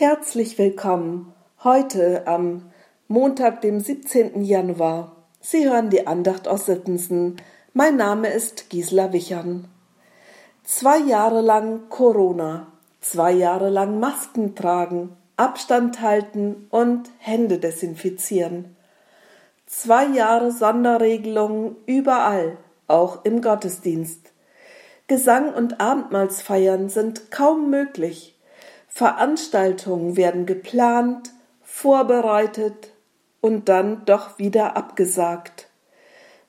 Herzlich willkommen heute am Montag, dem 17. Januar. Sie hören die Andacht aus Sittensen. Mein Name ist Gisela Wichern. Zwei Jahre lang Corona, zwei Jahre lang Masken tragen, Abstand halten und Hände desinfizieren. Zwei Jahre Sonderregelungen überall, auch im Gottesdienst. Gesang und Abendmahlsfeiern sind kaum möglich. Veranstaltungen werden geplant, vorbereitet und dann doch wieder abgesagt.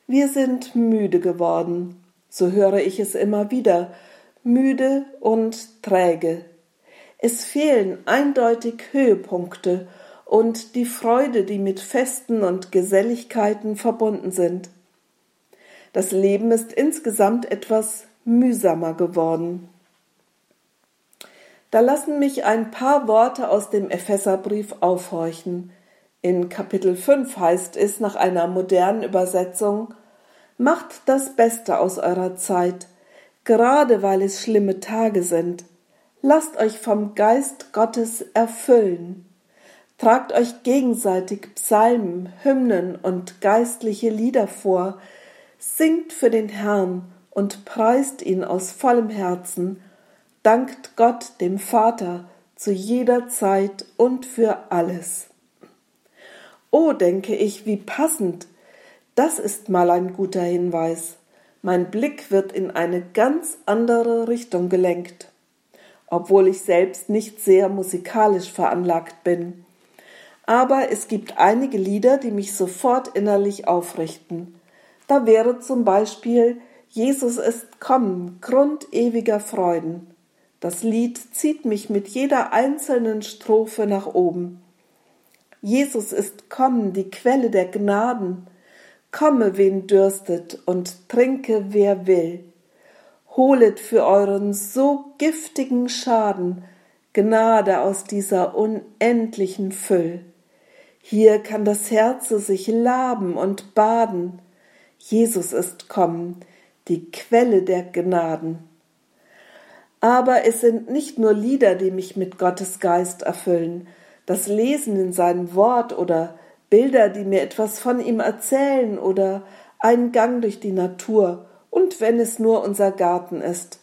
Wir sind müde geworden, so höre ich es immer wieder, müde und träge. Es fehlen eindeutig Höhepunkte und die Freude, die mit Festen und Geselligkeiten verbunden sind. Das Leben ist insgesamt etwas mühsamer geworden. Da lassen mich ein paar Worte aus dem Epheserbrief aufhorchen. In Kapitel 5 heißt es nach einer modernen Übersetzung Macht das Beste aus eurer Zeit, gerade weil es schlimme Tage sind. Lasst euch vom Geist Gottes erfüllen. Tragt euch gegenseitig Psalmen, Hymnen und geistliche Lieder vor, singt für den Herrn und preist ihn aus vollem Herzen, dankt Gott dem Vater zu jeder Zeit und für alles. Oh, denke ich, wie passend. Das ist mal ein guter Hinweis. Mein Blick wird in eine ganz andere Richtung gelenkt, obwohl ich selbst nicht sehr musikalisch veranlagt bin. Aber es gibt einige Lieder, die mich sofort innerlich aufrichten. Da wäre zum Beispiel Jesus ist kommen, Grund ewiger Freuden. Das Lied zieht mich mit jeder einzelnen Strophe nach oben. Jesus ist kommen, die Quelle der Gnaden. Komme, wen dürstet, und trinke, wer will. Holet für euren so giftigen Schaden Gnade aus dieser unendlichen Füll. Hier kann das Herze sich laben und baden. Jesus ist kommen, die Quelle der Gnaden. Aber es sind nicht nur Lieder, die mich mit Gottes Geist erfüllen, das Lesen in seinem Wort oder Bilder, die mir etwas von ihm erzählen oder ein Gang durch die Natur und wenn es nur unser Garten ist.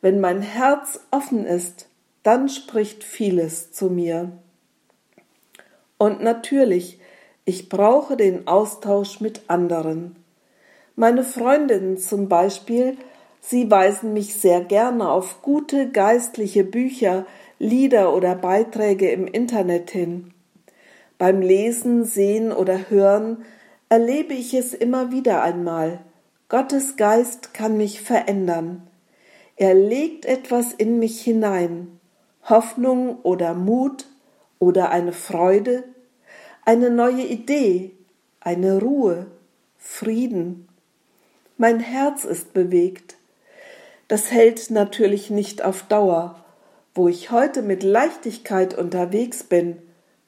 Wenn mein Herz offen ist, dann spricht vieles zu mir. Und natürlich, ich brauche den Austausch mit anderen. Meine Freundinnen zum Beispiel, sie weisen mich sehr gerne auf gute geistliche Bücher, Lieder oder Beiträge im Internet hin. Beim Lesen, Sehen oder Hören erlebe ich es immer wieder einmal. Gottes Geist kann mich verändern. Er legt etwas in mich hinein, Hoffnung oder Mut oder eine Freude, eine neue Idee, eine Ruhe, Frieden. Mein Herz ist bewegt. Das hält natürlich nicht auf Dauer. Wo ich heute mit Leichtigkeit unterwegs bin,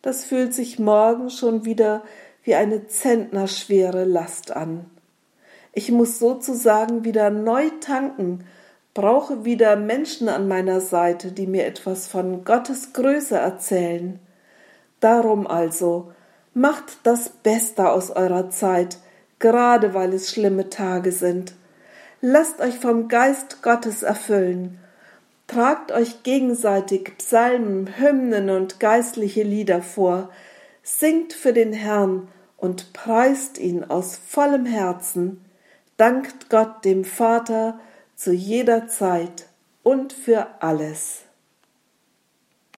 das fühlt sich morgen schon wieder wie eine zentnerschwere Last an. Ich muss sozusagen wieder neu tanken, brauche wieder Menschen an meiner Seite, die mir etwas von Gottes Größe erzählen. Darum also, macht das Beste aus eurer Zeit, gerade weil es schlimme Tage sind. Lasst euch vom Geist Gottes erfüllen. Tragt euch gegenseitig Psalmen, Hymnen und geistliche Lieder vor. Singt für den Herrn und preist ihn aus vollem Herzen. Dankt Gott dem Vater zu jeder Zeit und für alles.